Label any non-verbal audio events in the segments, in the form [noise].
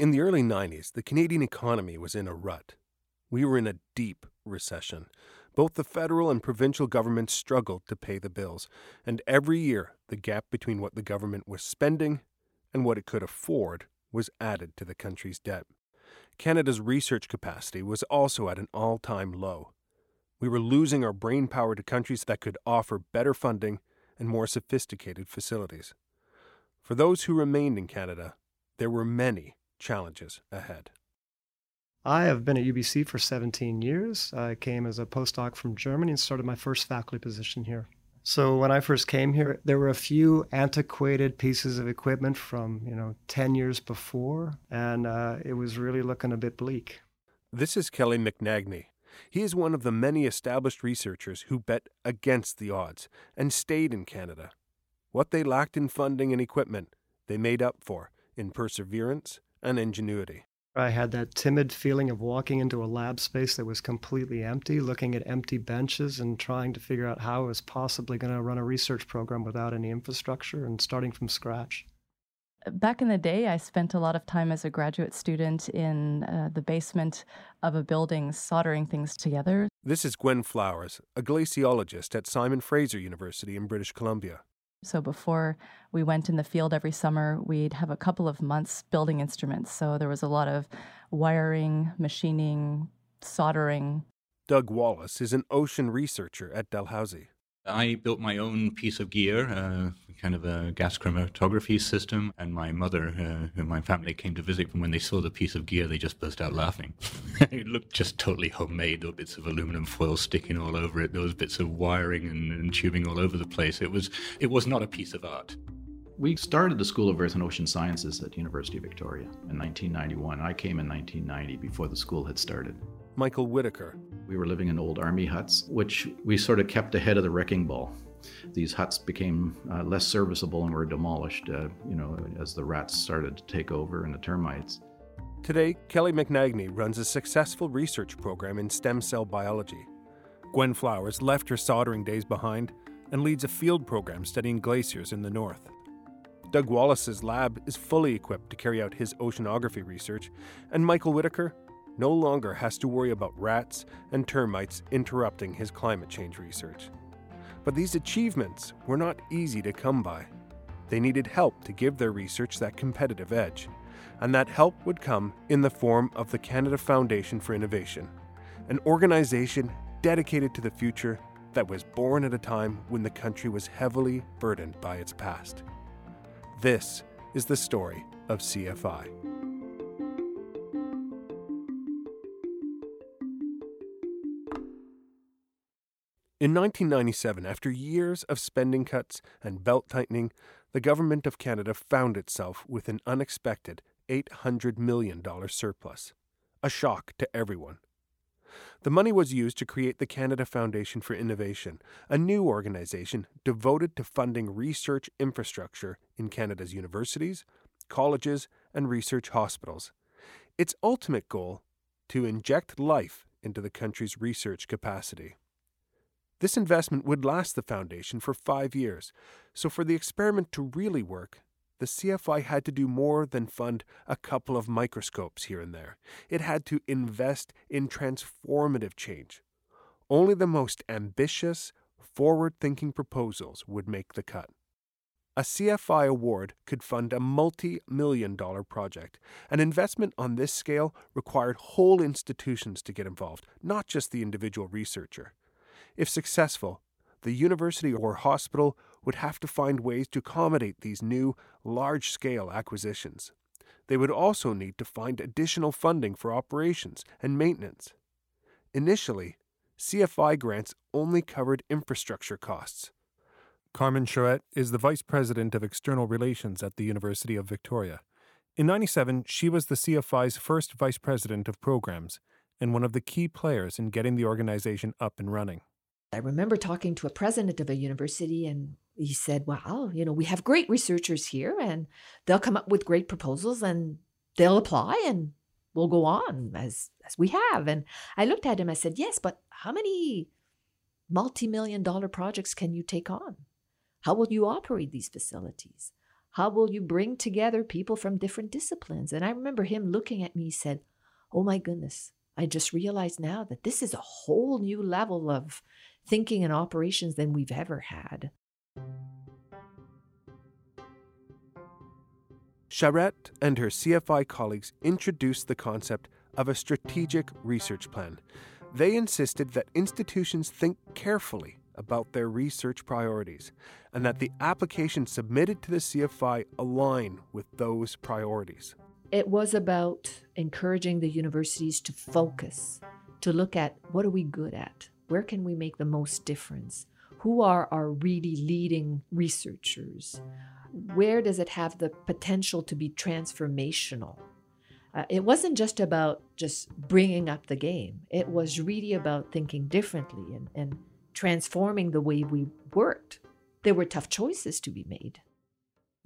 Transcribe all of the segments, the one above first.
In the early 90s, the Canadian economy was in a rut. We were in a deep recession. Both the federal and provincial governments struggled to pay the bills, and every year the gap between what the government was spending and what it could afford was added to the country's debt. Canada's research capacity was also at an all time low. We were losing our brain power to countries that could offer better funding and more sophisticated facilities. For those who remained in Canada, there were many challenges ahead. I have been at UBC for 17 years. I came as a postdoc from Germany and started my first faculty position here. So when I first came here, there were a few antiquated pieces of equipment from you know 10 years before, and uh, it was really looking a bit bleak. This is Kelly McNagny. He is one of the many established researchers who bet against the odds and stayed in Canada. What they lacked in funding and equipment, they made up for in perseverance and ingenuity. I had that timid feeling of walking into a lab space that was completely empty, looking at empty benches and trying to figure out how I was possibly going to run a research program without any infrastructure and starting from scratch. Back in the day, I spent a lot of time as a graduate student in uh, the basement of a building soldering things together. This is Gwen Flowers, a glaciologist at Simon Fraser University in British Columbia. So before we went in the field every summer, we'd have a couple of months building instruments. So there was a lot of wiring, machining, soldering. Doug Wallace is an ocean researcher at Dalhousie. I built my own piece of gear, uh, kind of a gas chromatography system, and my mother, uh, my family came to visit, from when they saw the piece of gear, they just burst out laughing. [laughs] it looked just totally homemade. There were bits of aluminum foil sticking all over it. There was bits of wiring and, and tubing all over the place. It was it was not a piece of art. We started the School of Earth and Ocean Sciences at University of Victoria in 1991. I came in 1990 before the school had started. Michael Whiticar. We were living in old army huts, which we sort of kept ahead of the wrecking ball. These huts became uh, less serviceable and were demolished, uh, you know, as the rats started to take over and the termites. Today, Kelly McNagny runs a successful research program in stem cell biology. Gwen Flowers left her soldering days behind and leads a field program studying glaciers in the north. Doug Wallace's lab is fully equipped to carry out his oceanography research, and Michael Whiticar no longer has to worry about rats and termites interrupting his climate change research. But these achievements were not easy to come by. They needed help to give their research that competitive edge, and that help would come in the form of the Canada Foundation for Innovation, an organization dedicated to the future that was born at a time when the country was heavily burdened by its past. This is the story of CFI. In 1997, after years of spending cuts and belt tightening, the Government of Canada found itself with an unexpected $800 million surplus. A shock to everyone. The money was used to create the Canada Foundation for Innovation, a new organization devoted to funding research infrastructure in Canada's universities, colleges, and research hospitals. Its ultimate goal to inject life into the country's research capacity. This investment would last the foundation for five years, so for the experiment to really work, the CFI had to do more than fund a couple of microscopes here and there. It had to invest in transformative change. Only the most ambitious, forward thinking proposals would make the cut. A CFI award could fund a multi million dollar project. An investment on this scale required whole institutions to get involved, not just the individual researcher. If successful, the university or hospital would have to find ways to accommodate these new, large scale acquisitions. They would also need to find additional funding for operations and maintenance. Initially, CFI grants only covered infrastructure costs. Carmen Charette is the Vice President of External Relations at the University of Victoria. In 97, she was the CFI's first Vice President of Programs and one of the key players in getting the organization up and running. I remember talking to a president of a university, and he said, Well, you know, we have great researchers here, and they'll come up with great proposals and they'll apply, and we'll go on as, as we have. And I looked at him, I said, Yes, but how many multi million dollar projects can you take on? How will you operate these facilities? How will you bring together people from different disciplines? And I remember him looking at me, he said, Oh my goodness, I just realized now that this is a whole new level of thinking and operations than we've ever had. Charette and her CFI colleagues introduced the concept of a strategic research plan. They insisted that institutions think carefully about their research priorities and that the applications submitted to the CFI align with those priorities. It was about encouraging the universities to focus, to look at what are we good at? Where can we make the most difference? Who are our really leading researchers? Where does it have the potential to be transformational? Uh, it wasn't just about just bringing up the game. It was really about thinking differently and, and transforming the way we worked. There were tough choices to be made.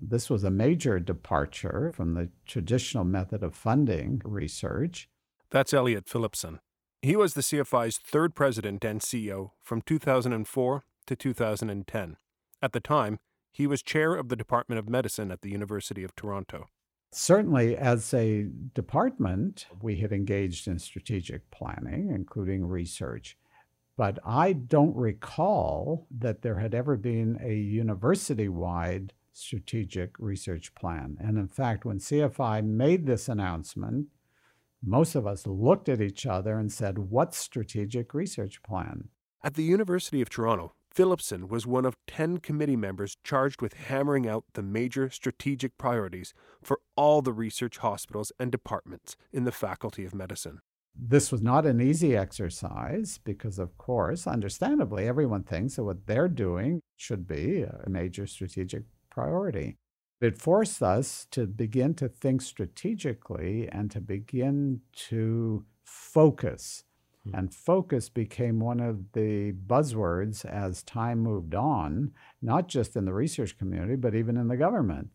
This was a major departure from the traditional method of funding research. That's Elliot Phillipson. He was the CFI's third president and CEO from 2004 to 2010. At the time, he was chair of the Department of Medicine at the University of Toronto. Certainly, as a department, we had engaged in strategic planning, including research. But I don't recall that there had ever been a university wide strategic research plan. And in fact, when CFI made this announcement, most of us looked at each other and said, What strategic research plan? At the University of Toronto, Phillipson was one of 10 committee members charged with hammering out the major strategic priorities for all the research hospitals and departments in the Faculty of Medicine. This was not an easy exercise because, of course, understandably, everyone thinks that what they're doing should be a major strategic priority. It forced us to begin to think strategically and to begin to focus. Hmm. And focus became one of the buzzwords as time moved on, not just in the research community, but even in the government.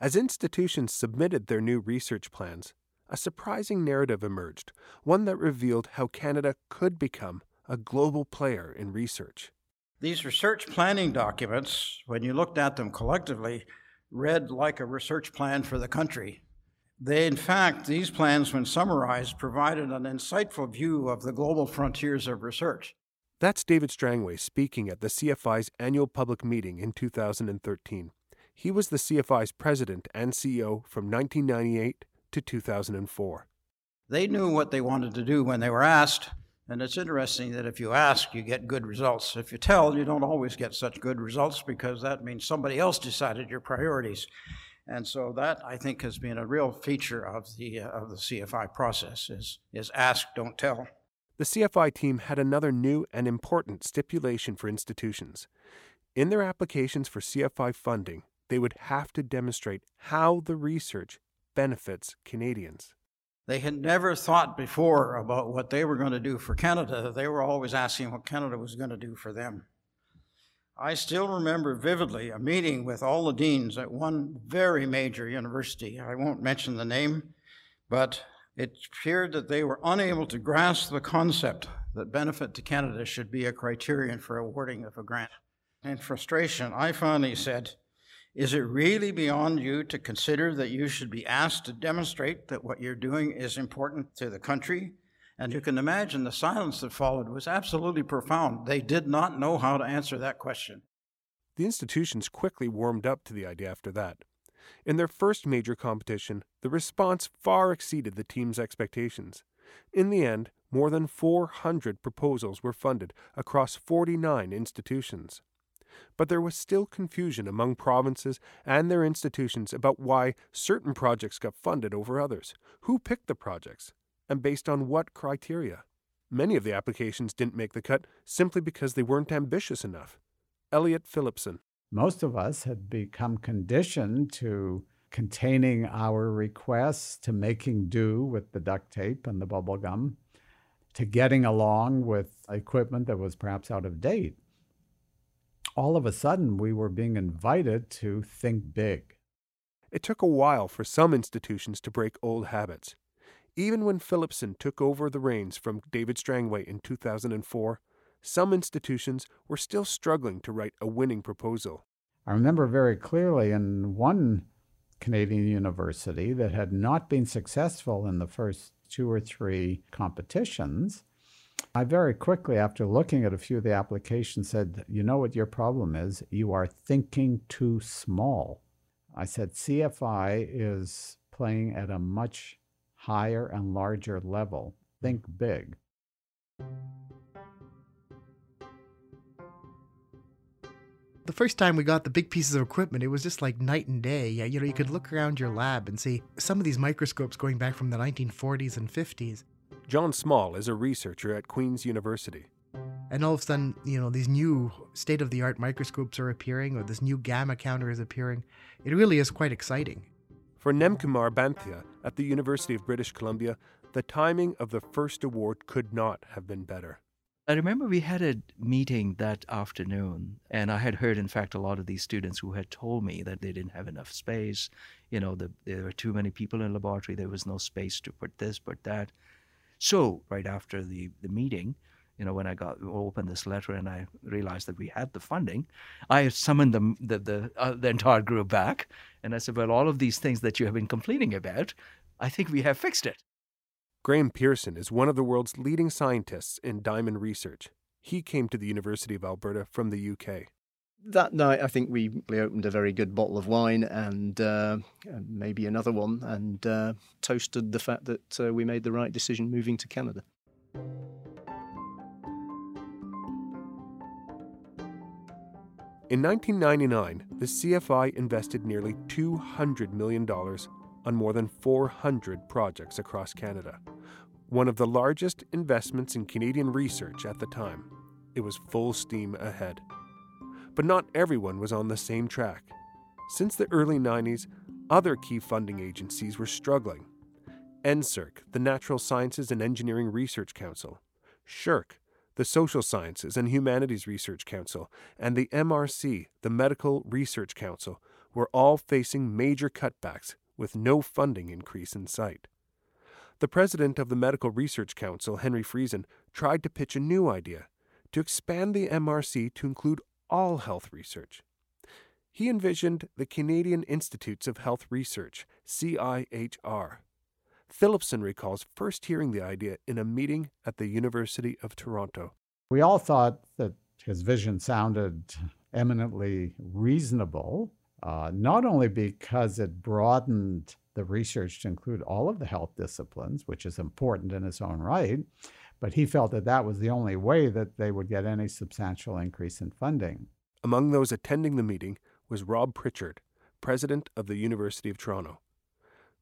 As institutions submitted their new research plans, a surprising narrative emerged, one that revealed how Canada could become a global player in research. These research planning documents, when you looked at them collectively, read like a research plan for the country. They, in fact, these plans, when summarized, provided an insightful view of the global frontiers of research. That's David Strangway speaking at the CFI's annual public meeting in 2013. He was the CFI's president and CEO from 1998 to 2004. They knew what they wanted to do when they were asked, and it's interesting that if you ask, you get good results. If you tell, you don't always get such good results because that means somebody else decided your priorities. And so that I think has been a real feature of the uh, of the CFI process is is ask, don't tell. The CFI team had another new and important stipulation for institutions. In their applications for CFI funding, they would have to demonstrate how the research benefits Canadians. They had never thought before about what they were going to do for Canada. They were always asking what Canada was going to do for them. I still remember vividly a meeting with all the deans at one very major university. I won't mention the name, but it appeared that they were unable to grasp the concept that benefit to Canada should be a criterion for awarding of a grant. In frustration, I finally said, is it really beyond you to consider that you should be asked to demonstrate that what you're doing is important to the country? And you can imagine the silence that followed was absolutely profound. They did not know how to answer that question. The institutions quickly warmed up to the idea after that. In their first major competition, the response far exceeded the team's expectations. In the end, more than 400 proposals were funded across 49 institutions but there was still confusion among provinces and their institutions about why certain projects got funded over others, who picked the projects, and based on what criteria. Many of the applications didn't make the cut simply because they weren't ambitious enough. Elliot Phillipson. Most of us had become conditioned to containing our requests, to making do with the duct tape and the bubble gum, to getting along with equipment that was perhaps out of date all of a sudden we were being invited to think big. It took a while for some institutions to break old habits. Even when Phillipson took over the reins from David Strangway in 2004, some institutions were still struggling to write a winning proposal. I remember very clearly in one Canadian university that had not been successful in the first two or three competitions, I very quickly, after looking at a few of the applications, said, You know what your problem is? You are thinking too small. I said, CFI is playing at a much higher and larger level. Think big. the first time we got the big pieces of equipment, it was just like night and day. Yeah, you know, you could look around your lab and see some of these microscopes going back from the 1940s and 50s. John Small is a researcher at Queen's University. And all of a sudden, you know, these new state of the art microscopes are appearing, or this new gamma counter is appearing. It really is quite exciting. For Nemkumar Banthia at the University of British Columbia, the timing of the first award could not have been better. I remember we had a meeting that afternoon, and I had heard, in fact, a lot of these students who had told me that they didn't have enough space. You know, the, there were too many people in the laboratory. There was no space to put this, put that. So, right after the, the meeting, you know, when I got opened this letter and I realized that we had the funding, I summoned the the the, uh, the entire group back, and I said, "Well, all of these things that you have been complaining about, I think we have fixed it." Graham Pearson is one of the world's leading scientists in diamond research. He came to the University of Alberta from the UK. That night, I think we, opened a very good bottle of wine and, uh, maybe another one and uh, toasted the fact that uh, we made the right decision moving to Canada. In 1999, the CFI invested nearly $200 million on more than 400 projects across Canada. One of the largest investments in Canadian research at the time. It was full steam ahead. But not everyone was on the same track. Since the early 90s, other key funding agencies were struggling. NSERC, the Natural Sciences and Engineering Research Council, SSHRC, the Social Sciences and Humanities Research Council, and the MRC, the Medical Research Council, were all facing major cutbacks with no funding increase in sight. The president of the Medical Research Council, Henry Friesen, tried to pitch a new idea to expand the MRC to include all health research. He envisioned the Canadian Institutes of Health Research, CIHR. Phillipson recalls first hearing the idea in a meeting at the University of Toronto. We all thought that his vision sounded eminently reasonable, uh, not only because it broadened the research to include all of the health disciplines, which is important in its own right, but he felt that that was the only way that they would get any substantial increase in funding. Among those attending the meeting was Rob Pritchard, president of the University of Toronto.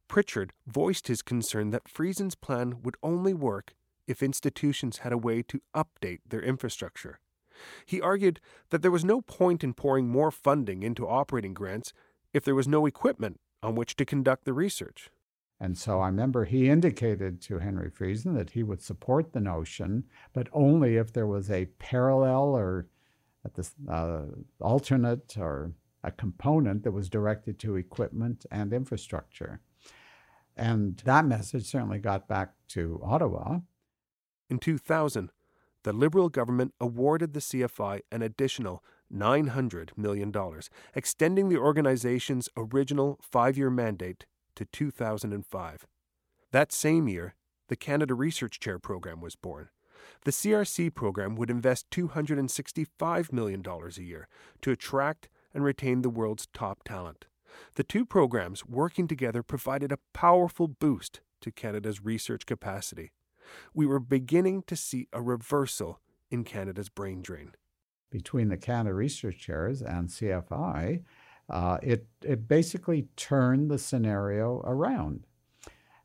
Pritchard voiced his concern that Friesen's plan would only work if institutions had a way to update their infrastructure. He argued that there was no point in pouring more funding into operating grants if there was no equipment on which to conduct the research. And so I remember he indicated to Henry Friesen that he would support the notion, but only if there was a parallel or at this uh, alternate or a component that was directed to equipment and infrastructure. And that message certainly got back to Ottawa. In 2000, the Liberal government awarded the CFI an additional $900 million, extending the organization's original five year mandate to 2005. That same year, the Canada Research Chair program was born. The CRC program would invest $265 million a year to attract and retain the world's top talent. The two programs working together provided a powerful boost to Canada's research capacity. We were beginning to see a reversal in Canada's brain drain. Between the Canada Research Chairs and CFI, uh, it, it basically turned the scenario around.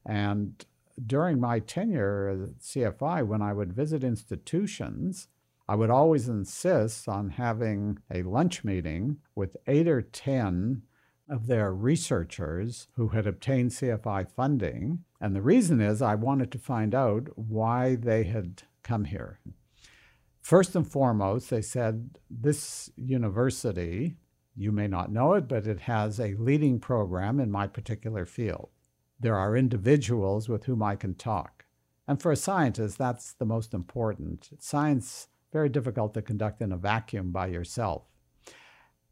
And during my tenure at CFI, when I would visit institutions, I would always insist on having a lunch meeting with eight or 10 of their researchers who had obtained CFI funding. And the reason is I wanted to find out why they had come here. First and foremost, they said this university, you may not know it, but it has a leading program in my particular field. There are individuals with whom I can talk. And for a scientist, that's the most important. Science, very difficult to conduct in a vacuum by yourself.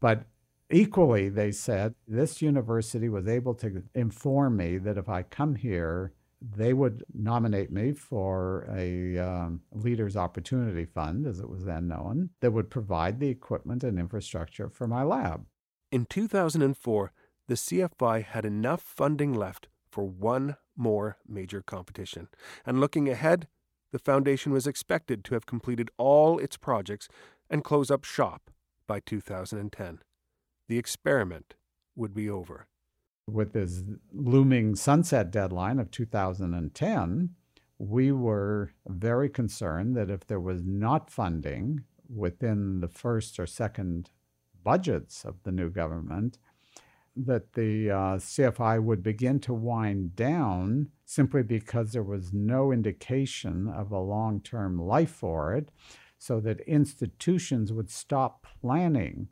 But Equally, they said, this university was able to inform me that if I come here, they would nominate me for a um, Leaders Opportunity Fund, as it was then known, that would provide the equipment and infrastructure for my lab. In 2004, the CFI had enough funding left for one more major competition. And looking ahead, the foundation was expected to have completed all its projects and close up shop by 2010 the experiment would be over. With this looming sunset deadline of 2010, we were very concerned that if there was not funding within the first or second budgets of the new government, that the uh, CFI would begin to wind down simply because there was no indication of a long term life for it, so that institutions would stop planning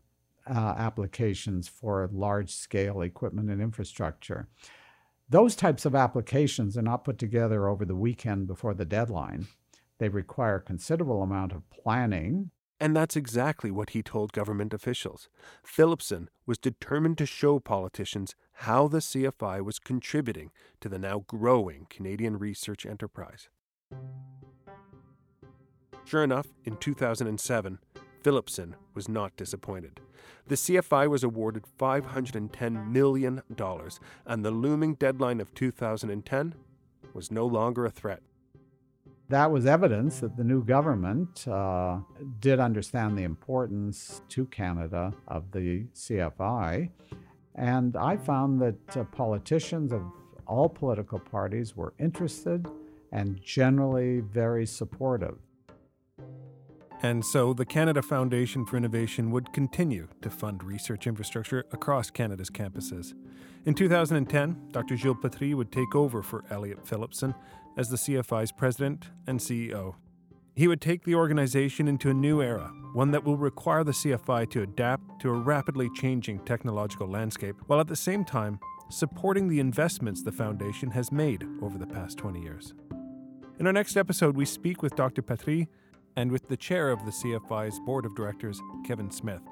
uh, applications for large scale equipment and infrastructure. Those types of applications are not put together over the weekend before the deadline. They require a considerable amount of planning. And that's exactly what he told government officials. Phillipson was determined to show politicians how the CFI was contributing to the now growing Canadian research enterprise. Sure enough, in 2007, Phillipson was not disappointed. The CFI was awarded $510 million, and the looming deadline of 2010 was no longer a threat. That was evidence that the new government uh, did understand the importance to Canada of the CFI. And I found that uh, politicians of all political parties were interested and generally very supportive. And so the Canada Foundation for Innovation would continue to fund research infrastructure across Canada's campuses. In 2010, Dr. Gilles Patry would take over for Elliot Phillipson as the CFI's president and CEO. He would take the organization into a new era, one that will require the CFI to adapt to a rapidly changing technological landscape, while at the same time supporting the investments the foundation has made over the past 20 years. In our next episode, we speak with Dr. Patry and with the chair of the CFI's board of directors, Kevin Smith.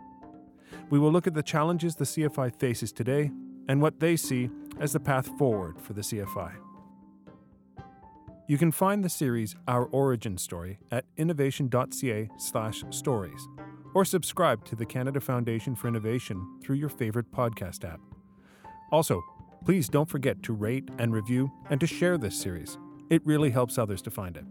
We will look at the challenges the CFI faces today and what they see as the path forward for the CFI. You can find the series Our Origin Story at innovation.ca/stories or subscribe to the Canada Foundation for Innovation through your favorite podcast app. Also, please don't forget to rate and review and to share this series. It really helps others to find it.